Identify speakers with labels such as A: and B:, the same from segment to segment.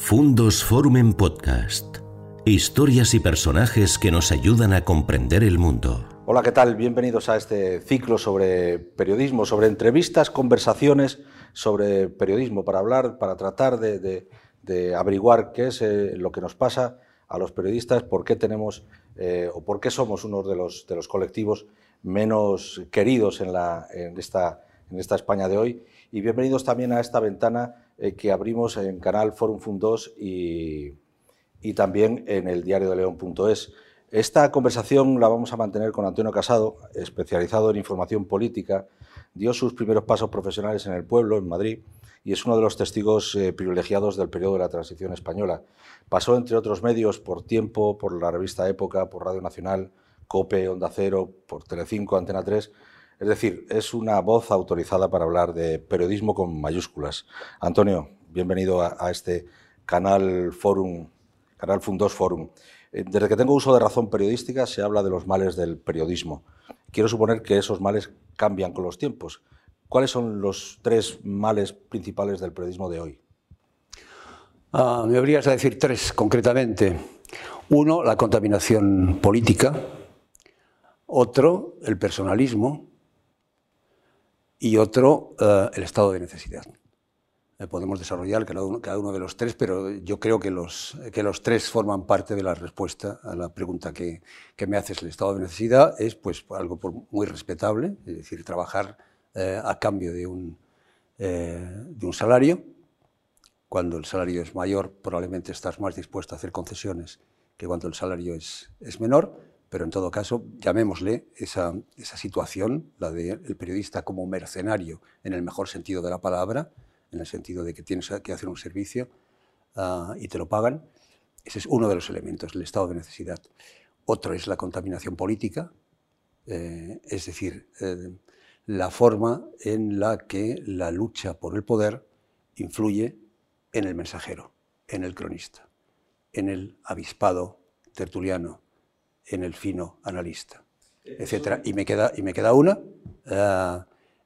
A: Fundos Forum en Podcast. Historias y personajes que nos ayudan a comprender el mundo.
B: Hola, ¿qué tal? Bienvenidos a este ciclo sobre periodismo, sobre entrevistas, conversaciones sobre periodismo, para hablar, para tratar de, averiguar qué es eh, lo que nos pasa a los periodistas, por qué tenemos eh, o por qué somos uno de los, colectivos menos queridos en esta España de hoy. Y bienvenidos también a esta ventana eh, que abrimos en canal Forum Fundos y, y también en el diario de León.es. Esta conversación la vamos a mantener con Antonio Casado, especializado en información política. Dio sus primeros pasos profesionales en el pueblo, en Madrid, y es uno de los testigos eh, privilegiados del periodo de la transición española. Pasó, entre otros medios, por Tiempo, por la revista Época, por Radio Nacional, COPE, Onda Cero, por Telecinco, Antena 3 es decir, es una voz autorizada para hablar de periodismo con mayúsculas. Antonio, bienvenido a, este canal Forum, canal Fundos Forum. Eh, desde que tengo uso de razón periodística se habla de los males del periodismo. Quiero suponer que esos males cambian con los tiempos. ¿Cuáles son los tres males principales del periodismo de hoy?
C: Ah, me habrías a decir tres concretamente. Uno, la contaminación política. Otro, el personalismo y otro, eh, el estado de necesidad. Eh, podemos desarrollar cada uno, de los tres, pero yo creo que los, que los tres forman parte de la respuesta a la pregunta que, que me haces. El estado de necesidad es pues, algo muy respetable, es decir, trabajar eh, a cambio de un, de un salario. Cuando el salario es mayor, probablemente estás más dispuesto a hacer concesiones que cuando el salario es, es menor pero en todo caso, llamémosle esa, situación, la del periodista como mercenario, en el mejor sentido de la palabra, en el sentido de que tienes que hacer un servicio ah, y te lo pagan, ese es uno de los elementos, el estado de necesidad. Otro es la contaminación política, eh, es decir, eh, la forma en la que la lucha por el poder influye en el mensajero, en el cronista, en el avispado tertuliano, en el fino analista, etcétera. Y me queda, y me queda una, eh,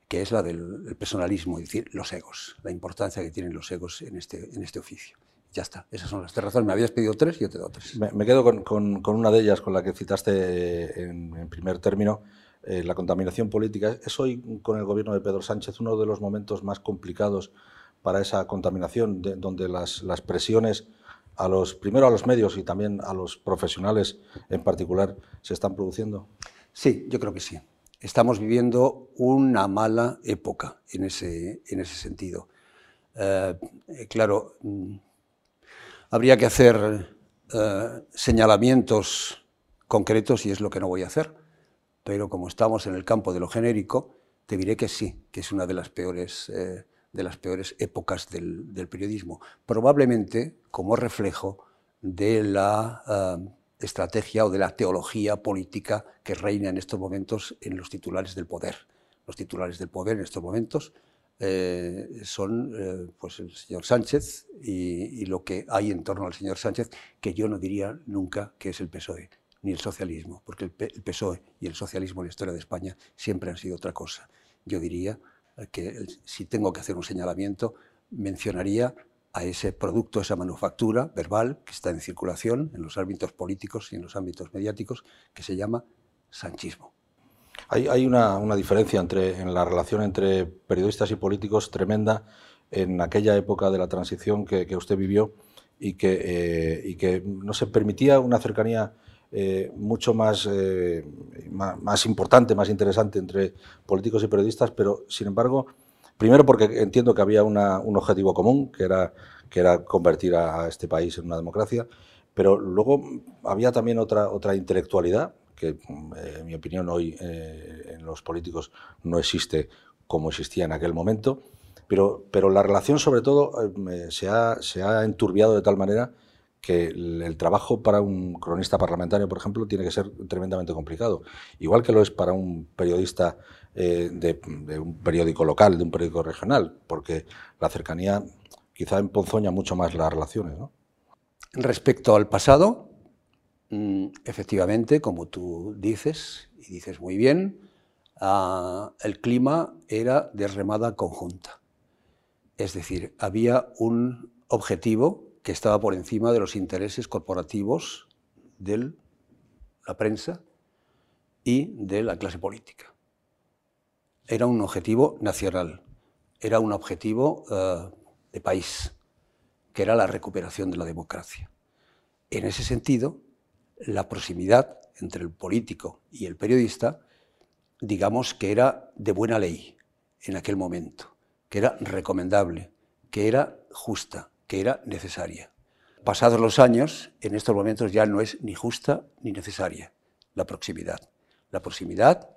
C: que es la del personalismo, es decir, los egos, la importancia que tienen los egos en este, en este oficio. Ya está, esas son las tres razones. Me habías pedido tres y yo te doy tres.
B: Me, quedo con, con, una de ellas, con la que citaste en, primer término, eh, la contaminación política. Es hoy, con el gobierno de Pedro Sánchez, uno de los momentos más complicados para esa contaminación, donde las, las presiones a los, primero a los medios y también a los profesionales en particular se están produciendo?
C: Sí, yo creo que sí. Estamos viviendo una mala época en ese, en ese sentido. Eh, claro, mm, habría que hacer eh, señalamientos concretos y es lo que no voy a hacer, pero como estamos en el campo de lo genérico, te diré que sí, que es una de las peores eh, de las peores épocas del, periodismo, probablemente como reflejo de la eh, estrategia o de la teología política que reina en estos momentos en los titulares del poder. Los titulares del poder en estos momentos eh, son eh, pues el señor Sánchez y, lo que hay en torno al señor Sánchez, que yo no diría nunca que es el PSOE ni el socialismo, porque el, el PSOE y el socialismo en la historia de España siempre han sido otra cosa. Yo diría que si tengo que hacer un señalamiento, mencionaría a ese producto, esa manufactura verbal que está en circulación en los ámbitos políticos y en los ámbitos mediáticos, que se llama sanchismo.
B: Hay, una, diferencia entre, en la relación entre periodistas y políticos tremenda en aquella época de la transición que, usted vivió y que, eh, y que no se permitía una cercanía eh, mucho más, eh, más, importante, más interesante entre políticos y periodistas, pero sin embargo, primero porque entiendo que había un objetivo común, que era, que era convertir a, este país en una democracia, pero luego había también otra, otra intelectualidad, que eh, en mi opinión hoy en los políticos no existe como existía en aquel momento, pero, pero la relación sobre todo se, ha, se ha enturbiado de tal manera que el, trabajo para un cronista parlamentario, por ejemplo, tiene que ser tremendamente complicado. Igual que lo es para un periodista eh, de, un periódico local, de un periódico regional, porque la cercanía quizá emponzoña mucho más las relaciones.
C: Respecto al pasado, mm, efectivamente, como tú dices, y dices muy bien, ah, el clima era de remada conjunta. Es decir, había un objetivo que estaba por encima de los intereses corporativos de la prensa y de la clase política. Era un objetivo nacional, era un objetivo eh, de país, que era la recuperación de la democracia. En ese sentido, la proximidad entre el político y el periodista, digamos que era de buena ley en aquel momento, que era recomendable, que era justa, que era necesaria. Pasados los años, en estos momentos ya no es ni justa ni necesaria la proximidad. La proximidad,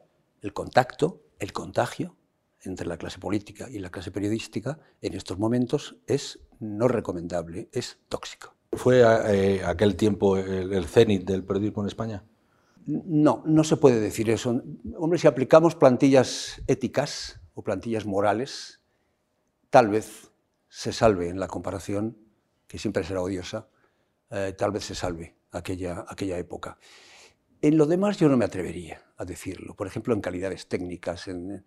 C: el contacto, el contagio entre la clase política y la clase periodística en estos momentos es no recomendable, es tóxico.
B: ¿Fue eh, aquel tiempo el, el cenit del periodismo en España?
C: No, no se puede decir eso. Hombre, si aplicamos plantillas éticas o plantillas morales, tal vez se salve en la comparación, que siempre será odiosa, eh, tal vez se salve aquella, aquella época. En lo demás yo no me atrevería a decirlo. Por ejemplo, en calidades técnicas, en,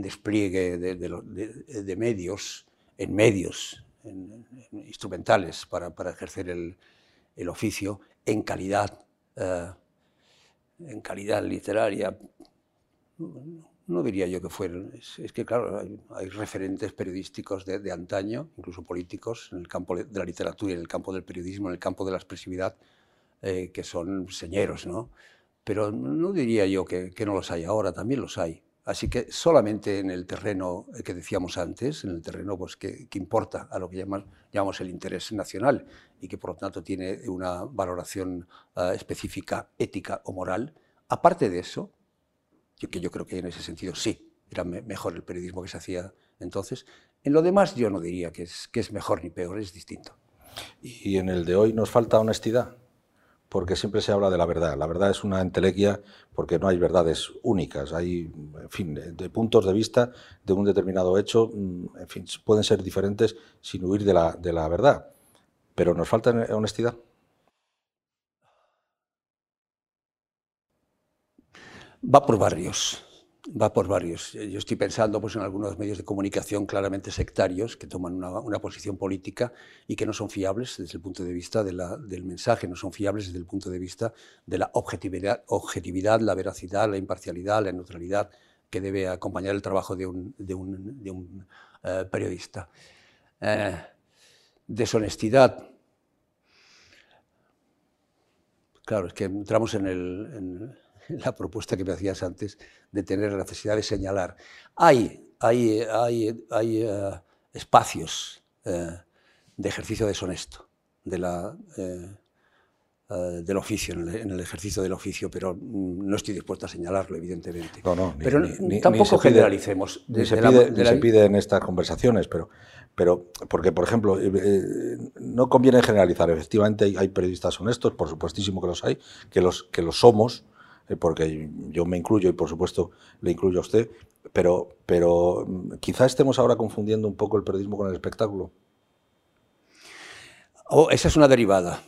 C: despliegue de, medios, en medios instrumentales para, ejercer el, oficio, en calidad, eh, en calidad literaria. No, diría yo que fueron. Es, que, claro, hay, referentes periodísticos de, antaño, incluso políticos, en el campo de la literatura, en el campo del periodismo, en el campo de la expresividad, eh, que son señeros, ¿no? Pero no diría yo que, no los hay ahora, también los hay. Así que solamente en el terreno que decíamos antes, en el terreno pues, que, importa a lo que llamamos, el interés nacional y que por lo tanto tiene una valoración eh, específica ética o moral, aparte de eso, que yo creo que en ese sentido sí, era mejor el periodismo que se hacía entonces, en lo demás yo no diría que es, que es mejor ni peor, es distinto.
B: ¿Y en el de hoy nos falta honestidad? porque siempre se habla de la verdad. La verdad es una entelequia porque no hay verdades únicas, hay, en fin, de, puntos de vista de un determinado hecho, mm, en fin, pueden ser diferentes sin huir de la, de la verdad. Pero nos falta honestidad.
C: Va por barrios va por varios. Yo estoy pensando pues, en algunos medios de comunicación claramente sectarios que toman una, posición política y que no son fiables desde el punto de vista del mensaje, no son fiables desde el punto de vista de la objetividad, objetividad la veracidad, la imparcialidad, la neutralidad que debe acompañar el trabajo de un, eh, periodista. Eh, deshonestidad. Claro, es que entramos en el la propuesta que me hacías antes de tener la necesidad de señalar. Hay, hay, hay, hay eh, espacios eh, de ejercicio deshonesto de la, eh, del oficio, en el, ejercicio del oficio, pero mm, no estoy dispuesto a señalarlo, evidentemente.
B: No, no,
C: pero tampoco generalicemos.
B: Ni, se pide, en estas conversaciones, pero, pero porque, por ejemplo, no conviene generalizar. Efectivamente, hay, periodistas honestos, por supuestísimo que los hay, que los, que los somos, porque yo me incluyo y por supuesto le incluyo a usted, pero, pero mm, quizá estemos ahora confundiendo un poco el periodismo con el espectáculo.
C: Oh, esa es una derivada.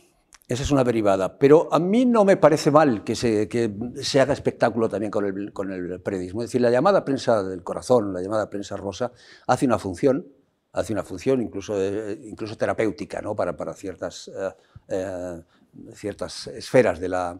C: Esa es una derivada. Pero a mí no me parece mal que se, que se haga espectáculo también con el, con el, periodismo. Es decir, la llamada prensa del corazón, la llamada prensa rosa, hace una función, hace una función incluso, eh, incluso terapéutica ¿no? para, para ciertas, eh, ciertas esferas de la,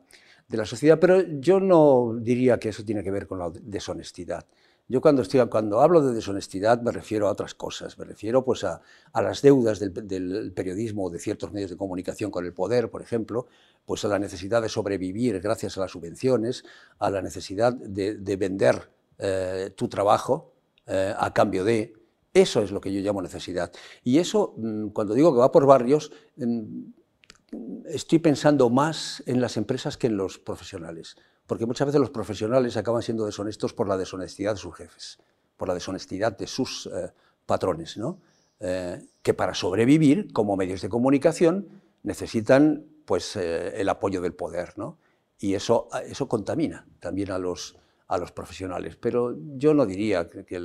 C: de la sociedad, pero yo no diría que eso tiene que ver con la deshonestidad. Yo cuando, estoy, cuando hablo de deshonestidad me refiero a otras cosas, me refiero pues a, las deudas del, periodismo o de ciertos medios de comunicación con el poder, por ejemplo, pues a la necesidad de sobrevivir gracias a las subvenciones, a la necesidad de, vender eh, tu trabajo eh, a cambio de... Eso es lo que yo llamo necesidad. Y eso, mm, cuando digo que va por barrios, mm, estoy pensando más en las empresas que en los profesionales, porque muchas veces los profesionales acaban siendo deshonestos por la deshonestidad de sus jefes, por la deshonestidad de sus eh, patrones, ¿no? Eh, que para sobrevivir como medios de comunicación necesitan pues, eh, el apoyo del poder, ¿no? y eso, eso contamina también a los, a los profesionales. Pero yo no diría que,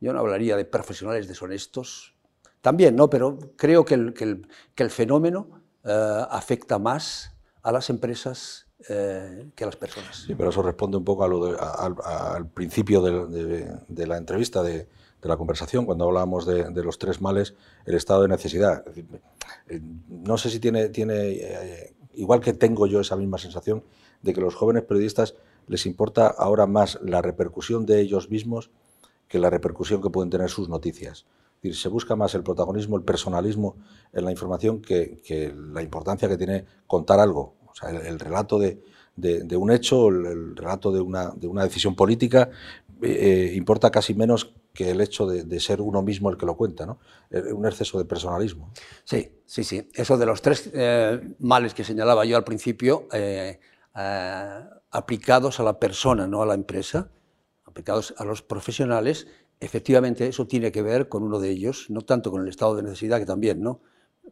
C: yo no hablaría de profesionales deshonestos, también, ¿no? pero creo que el, que el, que el fenómeno eh, afecta más a las empresas eh, que a las personas.
B: Sí, pero eso responde un poco al principio de, la entrevista, de, la conversación, cuando hablábamos de, los tres males, el estado de necesidad. Eh, no sé si tiene, tiene eh, igual que tengo yo esa misma sensación de que los jóvenes periodistas les importa ahora más la repercusión de ellos mismos que la repercusión que pueden tener sus noticias. Decir, se busca más el protagonismo, el personalismo en la información que, la importancia que tiene contar algo. O sea, el, relato de, un hecho, el, relato de una, de una decisión política, eh, importa casi menos que el hecho de, ser uno mismo el que lo cuenta, ¿no? Eh, un exceso de personalismo.
C: Sí, sí, sí. Eso de los tres eh, males que señalaba yo al principio, aplicados a la persona, no a la empresa, aplicados a los profesionales, efectivamente eso tiene que ver con uno de ellos, no tanto con el estado de necesidad, que también, ¿no?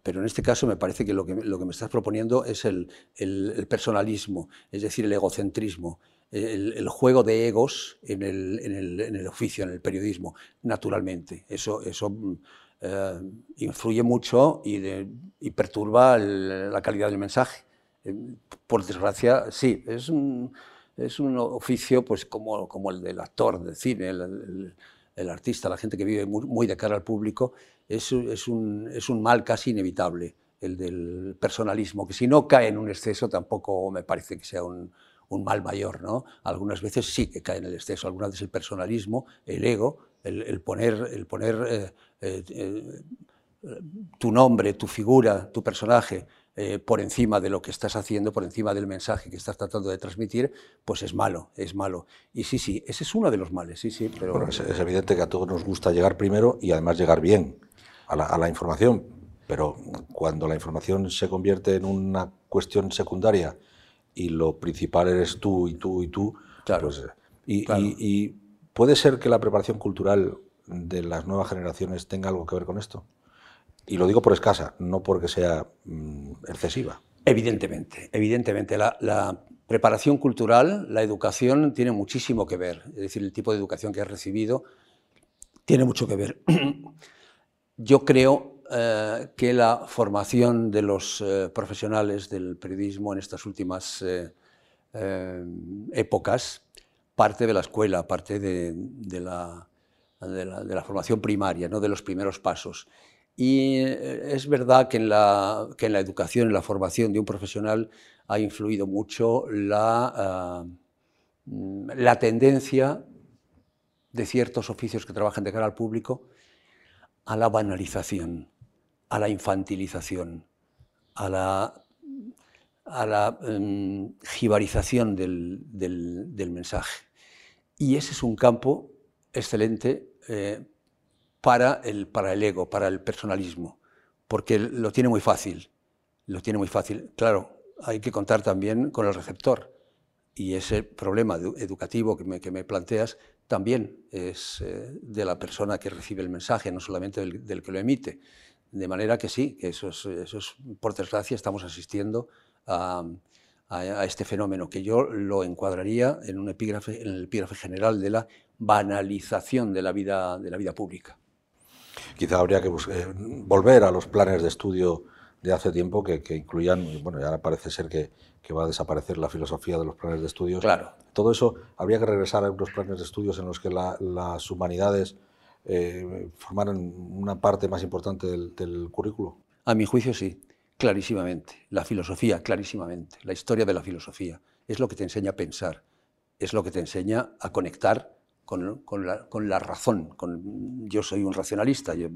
C: Pero en este caso me parece que lo que, lo que me estás proponiendo es el, el, personalismo, es decir, el egocentrismo, el, juego de egos en el, en, en el, oficio, en el periodismo, naturalmente. Eso, eso eh, influye mucho y, y perturba la calidad del mensaje. Eh, por desgracia, sí, es un, es un oficio pues, como, como el del actor de cine, el, el artista, la gente que vive muy, de cara al público, es, es, un, es, un, mal casi inevitable, el del personalismo, que si no cae en un exceso tampoco me parece que sea un, un mal mayor. ¿no? Algunas veces sí que cae en el exceso, algunas veces el personalismo, el ego, el, poner, el poner eh, eh, eh, tu nombre, tu figura, tu personaje eh, por encima de lo que estás haciendo, por encima del mensaje que estás tratando de transmitir, pues es malo, es malo. Y sí, sí, ese es uno de los males, sí, sí.
B: Pero... es, evidente que a todos nos gusta llegar primero y además llegar bien a la, información, pero cuando la información se convierte en una cuestión secundaria y lo principal eres tú y tú y tú,
C: claro,
B: pues, y, y puede ser que la preparación cultural de las nuevas generaciones tenga algo que ver con esto. Y lo digo por escasa, no porque sea mm, excesiva.
C: Evidentemente, evidentemente. La, preparación cultural, la educación, tiene muchísimo que ver. Es decir, el tipo de educación que has recibido tiene mucho que ver. Yo creo eh, que la formación de los eh, profesionales del periodismo en estas últimas eh, épocas parte de la escuela, parte de, la, de, la, formación primaria, ¿no? de los primeros pasos. Y eh, es verdad que en, la, educación, en la formación de un profesional ha influido mucho la, ah, la tendencia de ciertos oficios que trabajan de cara al público a la banalización, a la infantilización, a la, a em, jibarización del, del, mensaje. Y ese es un campo excelente eh, para el, para el ego, para el personalismo, porque lo tiene muy fácil, lo tiene muy fácil. Claro, hay que contar también con el receptor y ese problema educativo que me, que me planteas también es eh, de la persona que recibe el mensaje, no solamente del, que lo emite. De manera que sí, que eso es, por desgracia estamos asistiendo a, a, este fenómeno que yo lo encuadraría en, un epígrafe, en el epígrafe general de la banalización de la vida, de la vida pública.
B: Quizá habría que eh, volver a los planes de estudio de hace tiempo que, incluían, bueno, ya parece ser que, va a desaparecer la filosofía de los planes de estudios.
C: Claro.
B: Todo eso, habría que regresar a unos planes de estudios en los que las humanidades eh, formaran una parte más importante del, del currículo.
C: A mi juicio sí, clarísimamente. La filosofía, clarísimamente. La historia de la filosofía es lo que te enseña a pensar, es lo que te enseña a conectar con, la, razón. Con, yo soy un racionalista, yo,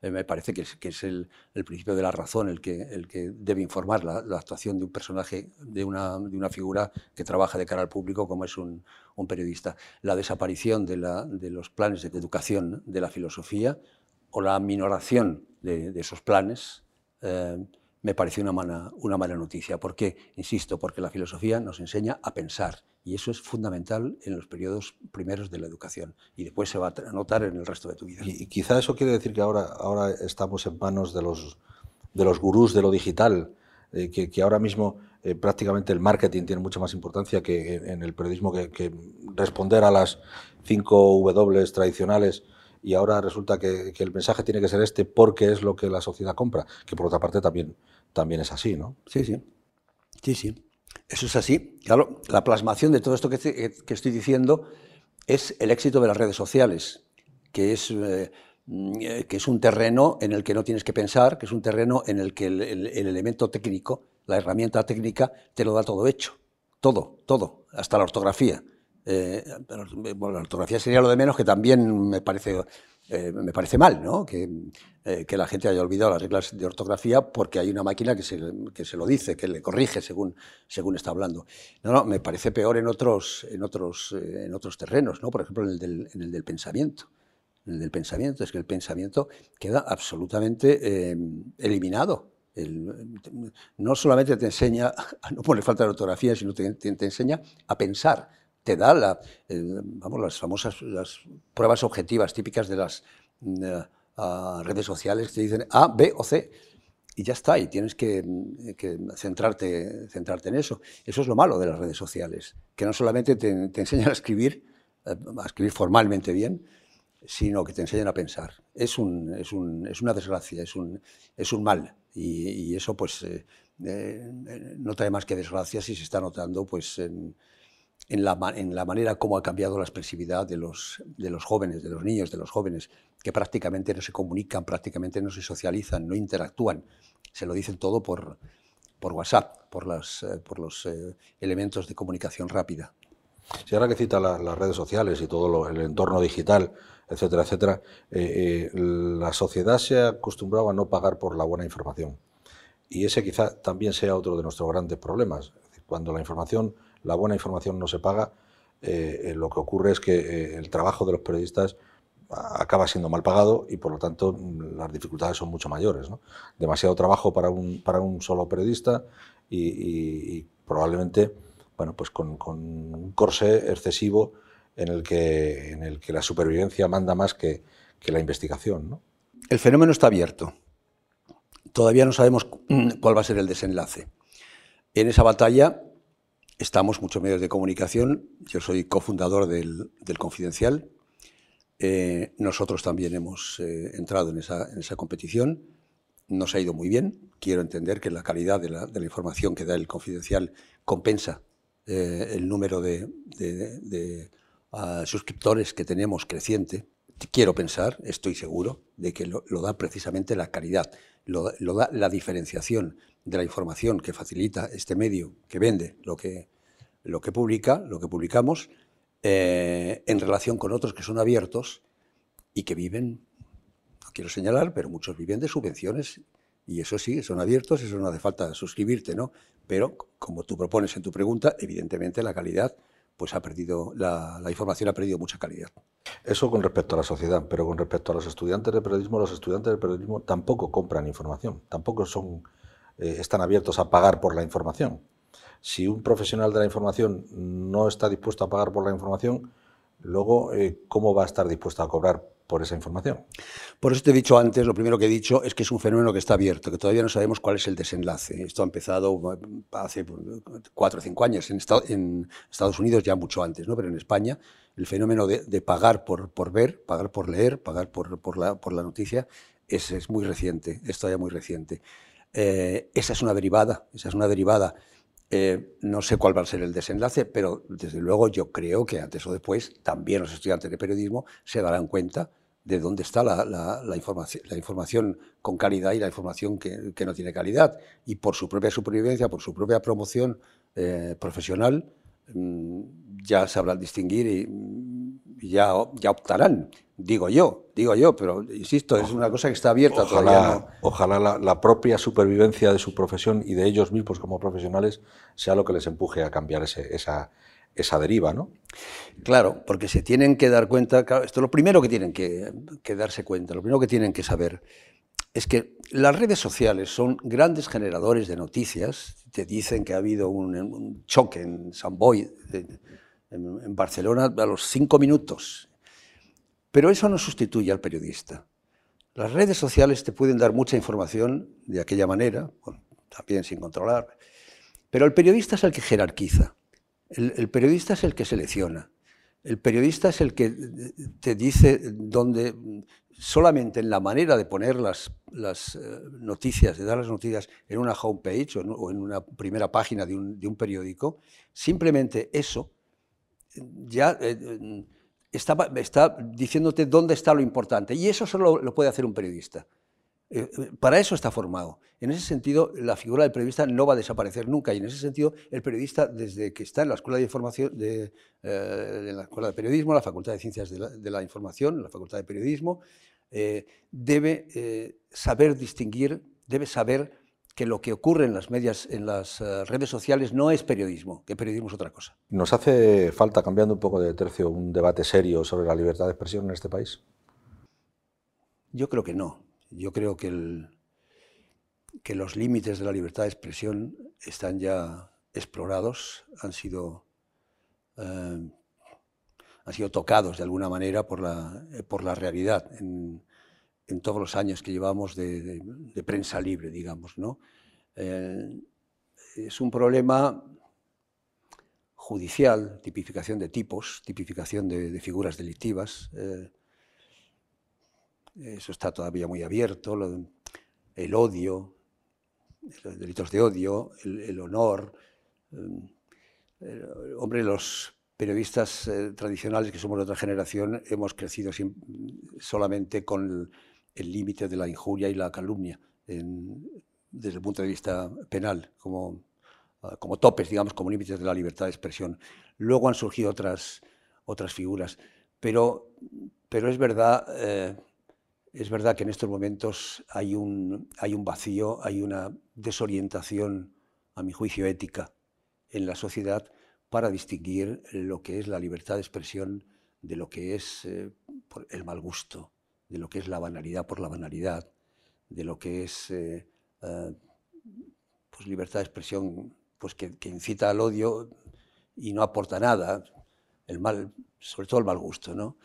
C: eh, me parece que es, que es el, principio de la razón el que, el que debe informar la, actuación de un personaje, de una, de una, figura que trabaja de cara al público como es un, periodista. La desaparición de, de, los planes de educación de la filosofía o la minoración de, esos planes eh, me parece una mala, una mala noticia. ¿Por qué? Insisto, porque la filosofía nos enseña a pensar y eso es fundamental en los periodos primeros de la educación y después se va a notar en el resto de tu vida.
B: Y, quizá eso quiere decir que ahora, ahora estamos en manos de los, de los gurús de lo digital, eh, que, que, ahora mismo eh, prácticamente el marketing tiene mucha más importancia que en el periodismo que, responder a las cinco W tradicionales y ahora resulta que, que, el mensaje tiene que ser este porque es lo que la sociedad compra, que por otra parte también, también es así, ¿no?
C: Sí, sí. Sí, sí. Eso es así. Claro, la plasmación de todo esto que, estoy diciendo es el éxito de las redes sociales, que es, eh, que es un terreno en el que no tienes que pensar, que es un terreno en el que el, elemento técnico, la herramienta técnica, te lo da todo hecho. Todo, todo, hasta la ortografía. Eh, bueno, la ortografía sería lo de menos, que también me parece, eh, me parece mal, ¿no? Que, que, la gente haya olvidado las reglas de ortografía porque hay una máquina que se, que se, lo dice, que le corrige según, según está hablando. No, no, me parece peor en otros, en otros, en otros terrenos, ¿no? Por ejemplo, en el del, en el del pensamiento el del pensamiento, es que el pensamiento queda absolutamente eh, eliminado. no solamente te enseña a no poner falta de ortografía, sino te, te, enseña a pensar. Te da vamos, las famosas las pruebas objetivas típicas de las redes sociales que te dicen A, B o C. Y ya está, y tienes que, que, centrarte, centrarte en eso. Eso es lo malo de las redes sociales, que no solamente te, enseñan a escribir, eh, a escribir formalmente bien, sino que te enseñan a pensar. Es, un, es, un, es una desgracia, es un, es un mal. Y, eso pues eh, eh, no trae más que desgracias y se está notando pues, en, en, la, en, la, manera como ha cambiado la expresividad de los, de los jóvenes, de los niños, de los jóvenes, que prácticamente no se comunican, prácticamente no se socializan, no interactúan. Se lo dicen todo por, por WhatsApp, por, las, eh, por los elementos de comunicación rápida.
B: Si ahora que cita las redes sociales y todo el entorno digital, etcétera, etcétera, eh, eh, la sociedad se ha acostumbrado a no pagar por la buena información. Y ese quizá también sea otro de nuestros grandes problemas. Cuando la información, la buena información no se paga, eh, lo que ocurre es que el trabajo de los periodistas acaba siendo mal pagado y por lo tanto las dificultades son mucho mayores. Demasiado trabajo para un, solo periodista y, probablemente bueno, pues con, un corsé excesivo en el que, la supervivencia manda más que, la investigación.
C: El fenómeno está abierto. Todavía no sabemos cuál va a ser el desenlace. En esa batalla estamos muchos medios de comunicación. Yo soy cofundador del, del Confidencial. Eh, nosotros también hemos eh, entrado en esa, en esa, competición. Nos ha ido muy bien. Quiero entender que la calidad de la, de la información que da el Confidencial compensa eh, el número de, de suscriptores que tenemos creciente, quiero pensar, estoy seguro, de que lo, da precisamente la calidad, lo, da la diferenciación de la información que facilita este medio que vende lo que, lo que publica, lo que publicamos, eh, en relación con otros que son abiertos y que viven, no quiero señalar, pero muchos viven de subvenciones y eso sí, son abiertos, eso no hace falta suscribirte, ¿no? Pero como tú propones en tu pregunta, evidentemente la calidad pues ha perdido, la, información ha perdido mucha calidad.
B: Eso con respecto a la sociedad, pero con respecto a los estudiantes de periodismo, los estudiantes de periodismo tampoco compran información, tampoco son, eh, están abiertos a pagar por la información. Si un profesional de la información no está dispuesto a pagar por la información, luego, eh, ¿cómo va a estar dispuesto a cobrar por esa información.
C: Por eso te he dicho antes, lo primero que he dicho es que es un fenómeno que está abierto, que todavía no sabemos cuál es el desenlace. Esto ha empezado hace cuatro o cinco años, en, Estados Unidos ya mucho antes, ¿no? pero en España el fenómeno de, pagar por, por, ver, pagar por leer, pagar por, por, la, por la, noticia es, es, muy reciente, es todavía muy reciente. Eh, esa es una derivada, esa es una derivada. Eh, no sé cuál va a ser el desenlace, pero desde luego yo creo que antes o después también los estudiantes de periodismo se darán cuenta de dónde está la, información, la información con calidad y la información que, no tiene calidad. Y por su propia supervivencia, por su propia promoción eh, profesional, mm, ya sabrán distinguir y, ya, ya optarán. Digo yo, digo yo, pero insisto, es una cosa que está abierta
B: ojalá,
C: todavía.
B: Ojalá la, propia supervivencia de su profesión y de ellos mismos como profesionales sea lo que les empuje a cambiar esa, esa deriva, ¿no?
C: Claro, porque se tienen que dar cuenta, esto es lo primero que tienen que, darse cuenta, lo primero que tienen que saber es que las redes sociales son grandes generadores de noticias. Te dicen que ha habido un, choque en San Boy, en, en, Barcelona, a los cinco minutos. Pero eso no sustituye al periodista. Las redes sociales te pueden dar mucha información de aquella manera, también sin controlar, pero el periodista es el que jerarquiza. El, periodista es el que selecciona. El periodista es el que te dice dónde, solamente en la manera de poner las, eh, noticias, de dar las noticias en una homepage o en una primera página de un, periódico, simplemente eso ya eh, está, está diciéndote dónde está lo importante. Y eso solo lo puede hacer un periodista. Eh, para eso está formado. En ese sentido, la figura del periodista no va a desaparecer nunca. Y en ese sentido, el periodista, desde que está en la Escuela de Información, de, eh, la Escuela de Periodismo, la Facultad de Ciencias de la, Información, la Facultad de Periodismo, eh, debe saber distinguir, debe saber que lo que ocurre en las medias, en las redes sociales no es periodismo, que periodismo es otra cosa.
B: ¿Nos hace falta, cambiando un poco de tercio, un debate serio sobre la libertad de expresión en este país?
C: Yo creo que no. Yo creo que, los límites de la libertad de expresión están ya explorados, han sido, eh, han sido tocados de alguna manera por la, por la realidad en, todos los años que llevamos de, prensa libre, digamos. ¿no? Eh, es un problema judicial, tipificación de tipos, tipificación de, figuras delictivas. Eh, eso está todavía muy abierto, el odio, los delitos de odio, el, honor. Eh, hombre, los periodistas eh, tradicionales que somos de otra generación hemos crecido solamente con el límite de la injuria y la calumnia desde el punto de vista penal, como, ah, como topes, digamos, como límites de la libertad de expresión. Luego han surgido otras, otras figuras, pero, pero es verdad... Eh, es verdad que en estos momentos hay un, vacío, hay una desorientación, a mi juicio, ética en la sociedad para distinguir lo que es la libertad de expresión de lo que es eh, el mal gusto, de lo que es la banalidad por la banalidad, de lo que es eh, eh, pues libertad de expresión pues que, que, incita al odio y no aporta nada, el mal, sobre todo el mal gusto, ¿no?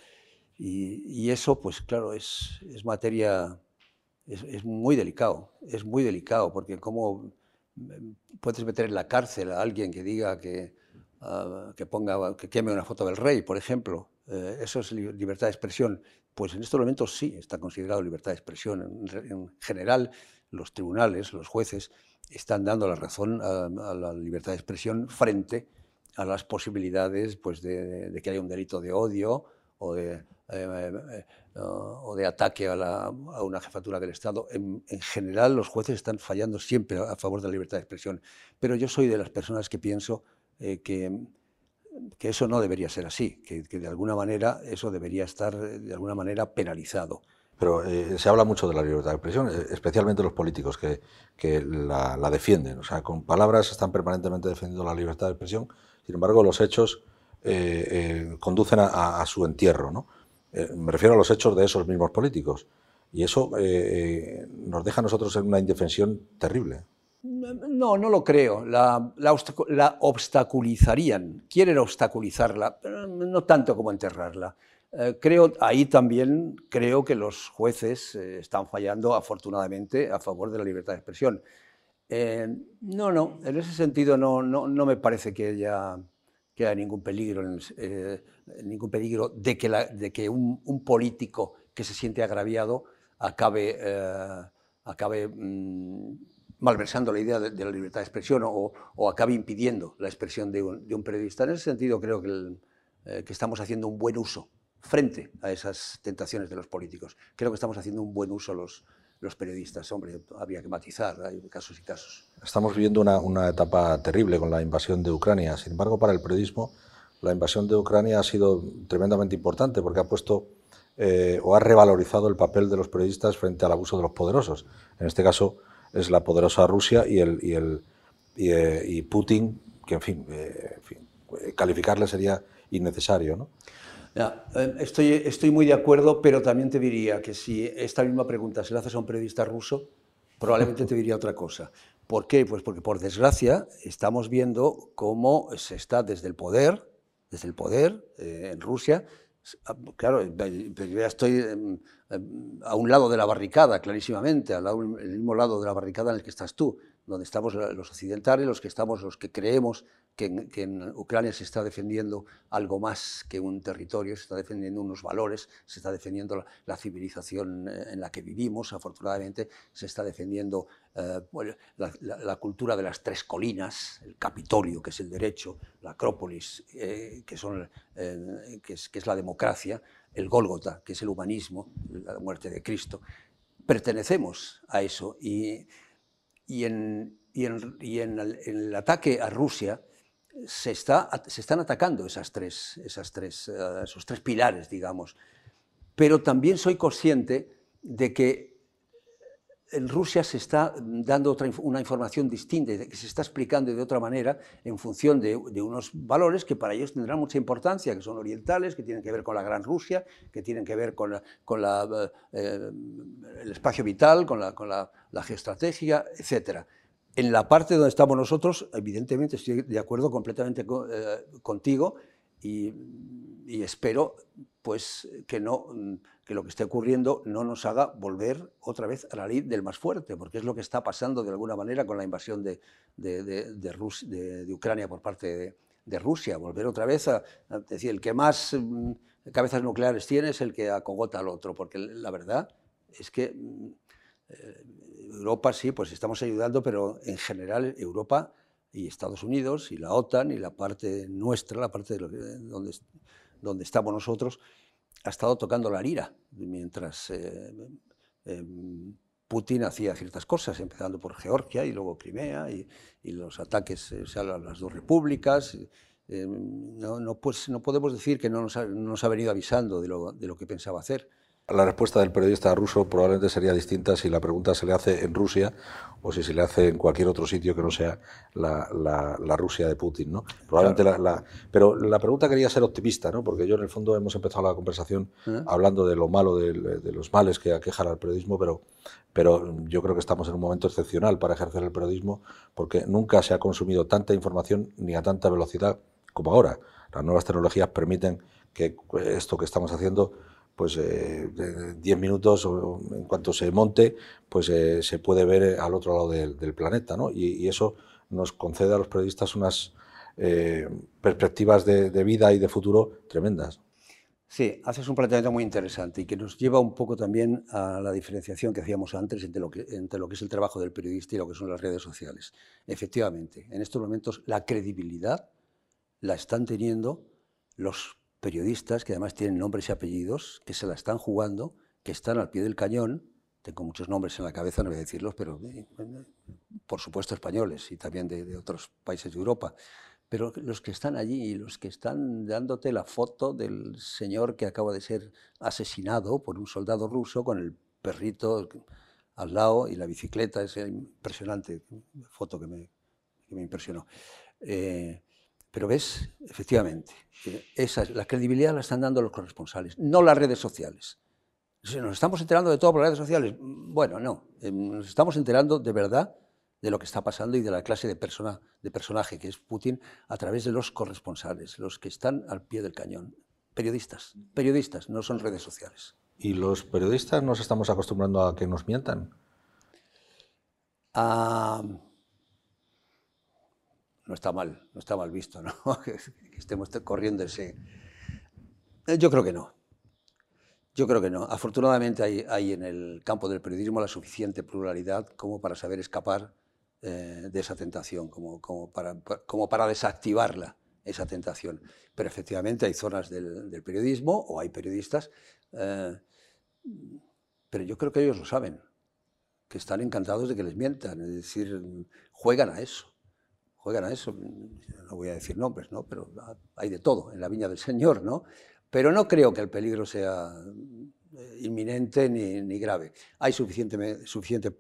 C: Y, eso, pues claro, es, materia, es, muy delicado, es muy delicado, porque cómo puedes meter en la cárcel a alguien que diga que, ah, que ponga, que queme una foto del rey, por ejemplo. Eh, eso es libertad de expresión. Pues en estos momentos sí está considerado libertad de expresión. En, general, los tribunales, los jueces, están dando la razón a, la libertad de expresión frente a las posibilidades pues, de que haya un delito de odio o de eh, eh, o de ataque a, una jefatura del Estado. En, general, los jueces están fallando siempre a favor de la libertad de expresión. Pero yo soy de las personas que pienso eh, que, que, eso no debería ser así, que, de alguna manera eso debería estar de alguna manera penalizado.
B: Pero se habla mucho de la libertad de expresión, especialmente los políticos que, que la, defienden. O sea, con palabras están permanentemente defendiendo la libertad de expresión, sin embargo, los hechos conducen a, su entierro. ¿no? Eh, me refiero a los hechos de esos mismos políticos. Y eso eh, eh, nos deja a nosotros en una indefensión terrible.
C: No, no lo creo. La, la, obstaculizarían, quieren obstaculizarla, pero no tanto como enterrarla. creo, ahí también creo que los jueces están fallando, afortunadamente, a favor de la libertad de expresión. no, no, en ese sentido no, no, no me parece que haya que haya ningún peligro, eh, ningún peligro de que, de que un, político que se siente agraviado acabe, eh, acabe mm, malversando la idea de, la libertad de expresión o, acabe impidiendo la expresión de un, periodista. En ese sentido creo que, eh, que estamos haciendo un buen uso frente a esas tentaciones de los políticos. Creo que estamos haciendo un buen uso los, los periodistas. Hombre, había que matizar, hay casos y casos.
B: Estamos viviendo una, etapa terrible con la invasión de Ucrania. Sin embargo, para el periodismo, la invasión de Ucrania ha sido tremendamente importante porque ha puesto eh, o ha revalorizado el papel de los periodistas frente al abuso de los poderosos. En este caso es la poderosa Rusia y, el, y, el, y, eh, Putin, que en fin, eh, en fin, calificarle sería innecesario. ¿no?
C: Eh, estoy, estoy muy de acuerdo, pero también te diría que si esta misma pregunta se la haces a un periodista ruso, probablemente te diría otra cosa. ¿Por qué? Pues porque por desgracia estamos viendo cómo se está desde el poder, desde el poder eh, en Rusia, claro, yo ya estoy em, em, a un lado de la barricada, clarísimamente, al mismo lado de la barricada en el que estás tú, donde estamos los occidentales, los que estamos, los que creemos que en, Ucrania se está defendiendo algo más que un territorio, se está defendiendo unos valores, se está defendiendo la, civilización eh, en la que vivimos, afortunadamente se está defendiendo eh, la, cultura de las tres colinas, el Capitolio, que es el derecho, la Acrópolis, eh, que, son, que, es, que es la democracia, el Gólgota, que es el humanismo, la muerte de Cristo. Pertenecemos a eso y y en, y en, el, ataque a Rusia se, está, se están atacando esas tres, esas tres, eh, esos tres pilares, digamos. Pero también soy consciente de que en Rusia se está dando otra, una información distinta, que se está explicando de otra manera en función de, unos valores que para ellos tendrán mucha importancia, que son orientales, que tienen que ver con la Gran Rusia, que tienen que ver con, eh, el espacio vital, con, la, con la, geoestrategia, etc. En la parte donde estamos nosotros, evidentemente estoy de acuerdo completamente eh, contigo y, y espero pues, que no que lo que esté ocurriendo no nos haga volver otra vez a la ley del más fuerte, porque es lo que está pasando de alguna manera con la invasión de, de, de, Ucrania por parte de, Rusia, volver otra vez a, decir, el que más mm, cabezas nucleares tiene es el que acogota al otro, porque la verdad es que mm, eh, Europa sí, pues estamos ayudando, pero en general Europa y Estados Unidos y la OTAN y la parte nuestra, la parte de donde, donde estamos nosotros, ha estado tocando la lira mientras eh, em, Putin hacía ciertas cosas, empezando por Georgia y luego Crimea y, los ataques a las dos repúblicas. No, pues, no podemos decir que no nos ha, venido avisando de lo, de lo que pensaba hacer.
B: La respuesta del periodista ruso probablemente sería distinta si la pregunta se le hace en Rusia o si se le hace en cualquier otro sitio que no sea la, Rusia de Putin, ¿no? Probablemente la, pero la pregunta quería ser optimista, ¿no? Porque yo en el fondo hemos empezado la conversación ¿Eh? hablando de lo malo, de, los males que aquejan al periodismo, pero, pero yo creo que estamos en un momento excepcional para ejercer el periodismo porque nunca se ha consumido tanta información ni a tanta velocidad como ahora. Las nuevas tecnologías permiten que esto que estamos haciendo pues eh, 10 minutos o en cuanto se monte, pues eh, se puede ver al otro lado del, planeta, ¿no? Y, eso nos concede a los periodistas unas eh, perspectivas de, vida y de futuro tremendas.
C: Sí, haces un planteamiento muy interesante y que nos lleva un poco también a la diferenciación que hacíamos antes entre lo que, entre lo que es el trabajo del periodista y lo que son las redes sociales. Efectivamente, en estos momentos la credibilidad la están teniendo los periodistas que además tienen nombres y apellidos, que se la están jugando, que están al pie del cañón. Tengo muchos nombres en la cabeza, no voy a decirlos, pero eh, por supuesto españoles y también de, otros países de Europa. Pero los que están allí, los que están dándote la foto del señor que acaba de ser asesinado por un soldado ruso con el perrito al lado y la bicicleta, es impresionante foto que me, que me impresionó. Eh, pero ves, efectivamente, esa, la credibilidad la están dando los corresponsales, no las redes sociales. ¿Nos estamos enterando de todo por las redes sociales? Bueno, no. Eh, nos estamos enterando de verdad de lo que está pasando y de la clase de, persona, de personaje que es Putin a través de los corresponsales, los que están al pie del cañón. Periodistas, periodistas, no son redes sociales.
B: ¿Y los periodistas nos estamos acostumbrando a que nos mientan?
C: Ah, no está mal, no está mal visto, ¿no? que, estemos corriendo ese... Eh, yo creo que no. Yo creo que no. Afortunadamente hay, en el campo del periodismo la suficiente pluralidad como para saber escapar eh, de esa tentación, como, como, para, como para desactivarla, esa tentación. Pero efectivamente hay zonas del, periodismo o hay periodistas, eh, pero yo creo que ellos lo saben, que están encantados de que les mientan, es decir, juegan a eso juegan eso, no voy a decir nombres, ¿no? pero hay de todo en la viña del Señor, ¿no? pero no creo que el peligro sea eh, inminente ni, grave. Hay suficiente, suficiente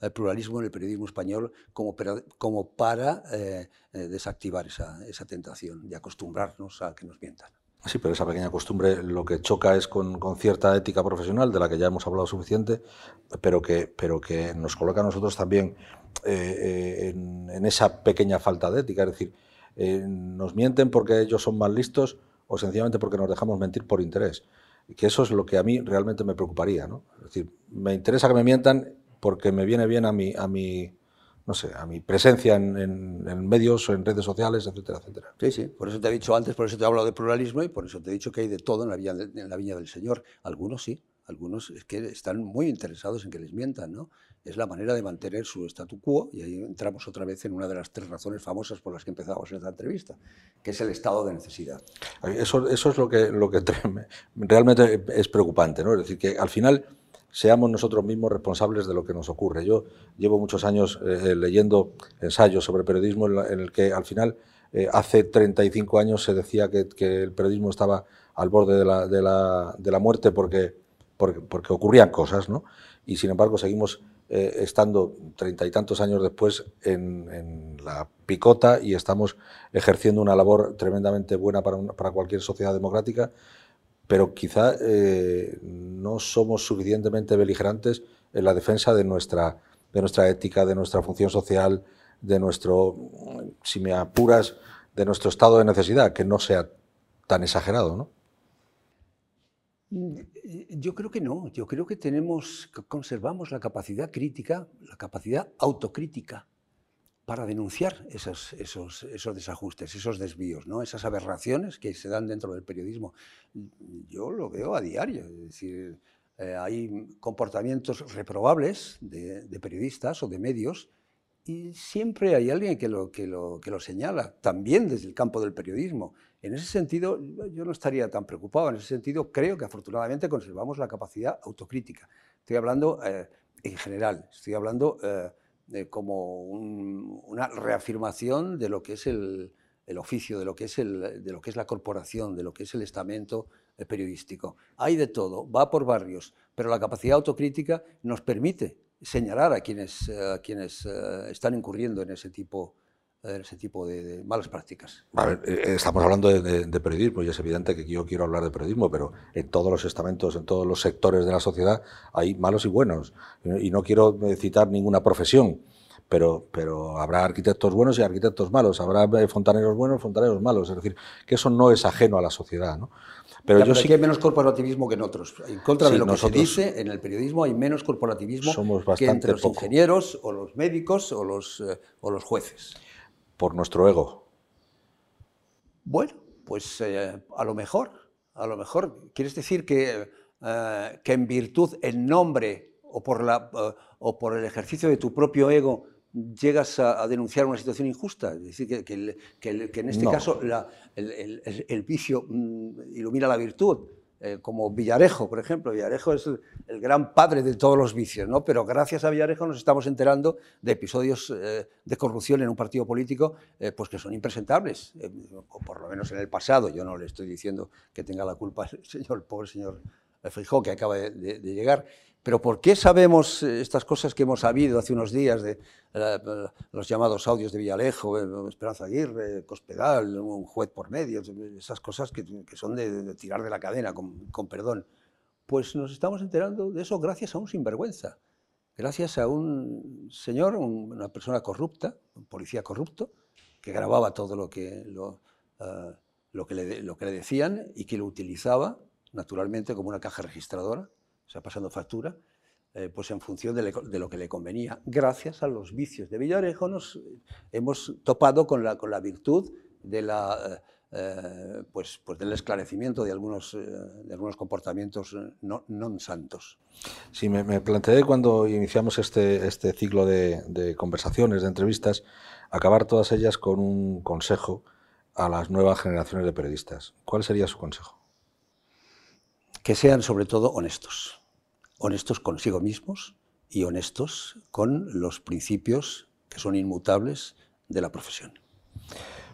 C: eh, pluralismo en el periodismo español como, como para eh, desactivar esa, esa tentación y acostumbrarnos a que nos mientan.
B: Sí, pero esa pequeña costumbre lo que choca es con, con, cierta ética profesional, de la que ya hemos hablado suficiente, pero que, pero que nos coloca a nosotros también eh, eh, en, esa pequeña falta de ética. Es decir, eh, nos mienten porque ellos son más listos o sencillamente porque nos dejamos mentir por interés. Y que eso es lo que a mí realmente me preocuparía. ¿no? Es decir, me interesa que me mientan porque me viene bien a mi, a mi, no sé, a mi presencia en, en, medios o en redes sociales, etcétera, etcétera.
C: Sí, sí, por eso te he dicho antes, por eso te he hablado de pluralismo y por eso te he dicho que hay de todo en la viña, en la viña del Señor. Algunos sí, algunos es que están muy interesados en que les mientan, ¿no? Es la manera de mantener su statu quo y ahí entramos otra vez en una de las tres razones famosas por las que empezamos esta entrevista, que es el estado de necesidad.
B: Eso, eso es lo que, lo que realmente es preocupante, ¿no? Es decir, que al final seamos nosotros mismos responsables de lo que nos ocurre. Yo llevo muchos años eh, leyendo ensayos sobre periodismo en, el que al final eh, hace 35 años se decía que, el periodismo estaba al borde de la, de la, de la muerte porque, porque, porque, ocurrían cosas, ¿no? Y sin embargo seguimos eh, estando treinta y tantos años después en, la picota y estamos ejerciendo una labor tremendamente buena para, cualquier sociedad democrática pero quizá eh, no somos suficientemente beligerantes en la defensa de nuestra, de nuestra ética, de nuestra función social, de nuestro, si me apuras, de nuestro estado de necesidad, que no sea tan exagerado, ¿no?
C: Yo creo que no, yo creo que tenemos, conservamos la capacidad crítica, la capacidad autocrítica para denunciar esos, esos, esos, desajustes, esos desvíos, ¿no? esas aberraciones que se dan dentro del periodismo. Yo lo veo a diario, es decir, eh, hay comportamientos reprobables de, periodistas o de medios y siempre hay alguien que lo, que, lo, que lo señala, también desde el campo del periodismo. En ese sentido, yo no estaría tan preocupado, en ese sentido creo que afortunadamente conservamos la capacidad autocrítica. Estoy hablando eh, en general, estoy hablando... Eh, como una reafirmación de lo que es el, oficio, de lo que es, de la corporación, de lo que es el estamento eh, periodístico. Hay de todo, va por barrios, pero la capacidad autocrítica nos permite señalar a quienes, a quienes eh, están incurriendo en ese tipo ese tipo de, malas prácticas.
B: Eh, estamos hablando de, periodismo y es evidente que yo quiero hablar de periodismo, pero en todos los estamentos, en todos los sectores de la sociedad hay malos y buenos. Y no quiero eh, citar ninguna profesión, pero, pero habrá arquitectos buenos y arquitectos malos, habrá eh, fontaneros buenos, fontaneros malos. Es decir, que eso no es ajeno a la sociedad. ¿no?
C: Pero yo sí que hay menos corporativismo que en otros. En contra de lo que se dice, en el periodismo hay menos corporativismo que entre los ingenieros o los médicos o los, o los jueces
B: por nuestro ego?
C: Bueno, pues eh, a lo mejor, a lo mejor. ¿Quieres decir que, eh, que en virtud, en nombre o por, la, eh, o por el ejercicio de tu propio ego llegas a, denunciar una situación injusta? Es decir, que, que, en este caso el, el, vicio mm, ilumina la virtud. Eh, como Villarejo, por ejemplo. Villarejo es el, gran padre de todos los vicios, ¿no? pero gracias a Villarejo nos estamos enterando de episodios eh, de corrupción en un partido político eh, pues que son impresentables, o por lo menos en el pasado. Yo no le estoy diciendo que tenga la culpa el señor, pobre señor Fijó, que acaba de llegar, pero ¿por qué sabemos eh, estas cosas que hemos sabido hace unos días de eh, los llamados audios de Villalejo, eh, Esperanza Aguirre, Cospedal, un juez por medio, esas cosas que, son de, tirar de la cadena, con, perdón? Pues nos estamos enterando de eso gracias a un sinvergüenza, gracias a un señor, una persona corrupta, un policía corrupto, que grababa todo lo que, lo, que, le, decían y que lo utilizaba naturalmente como una caja registradora sea, pasando factura, eh, pues en función de, lo que le convenía. Gracias a los vicios de Villarejo nos hemos topado con la, con la virtud de la, eh, pues, pues del esclarecimiento de algunos, eh, de algunos comportamientos no, santos.
B: Sí, me, me, planteé cuando iniciamos este, este ciclo de, de conversaciones, de entrevistas, acabar todas ellas con un consejo a las nuevas generaciones de periodistas. ¿Cuál sería su consejo?
C: Que sean sobre todo honestos honestos consigo mismos y honestos con los principios que son inmutables de la profesión.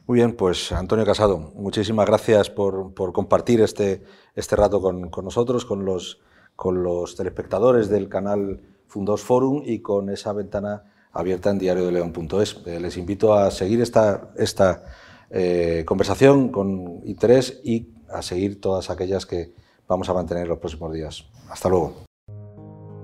B: Muy bien, pues Antonio Casado, muchísimas gracias por, compartir este, este rato con, nosotros, con los, con los telespectadores del canal Fundos Forum y con esa ventana abierta en diario de león.es. Eh, les invito a seguir esta, esta eh, conversación con interés y a seguir todas aquellas que vamos a mantener los próximos días. Hasta luego.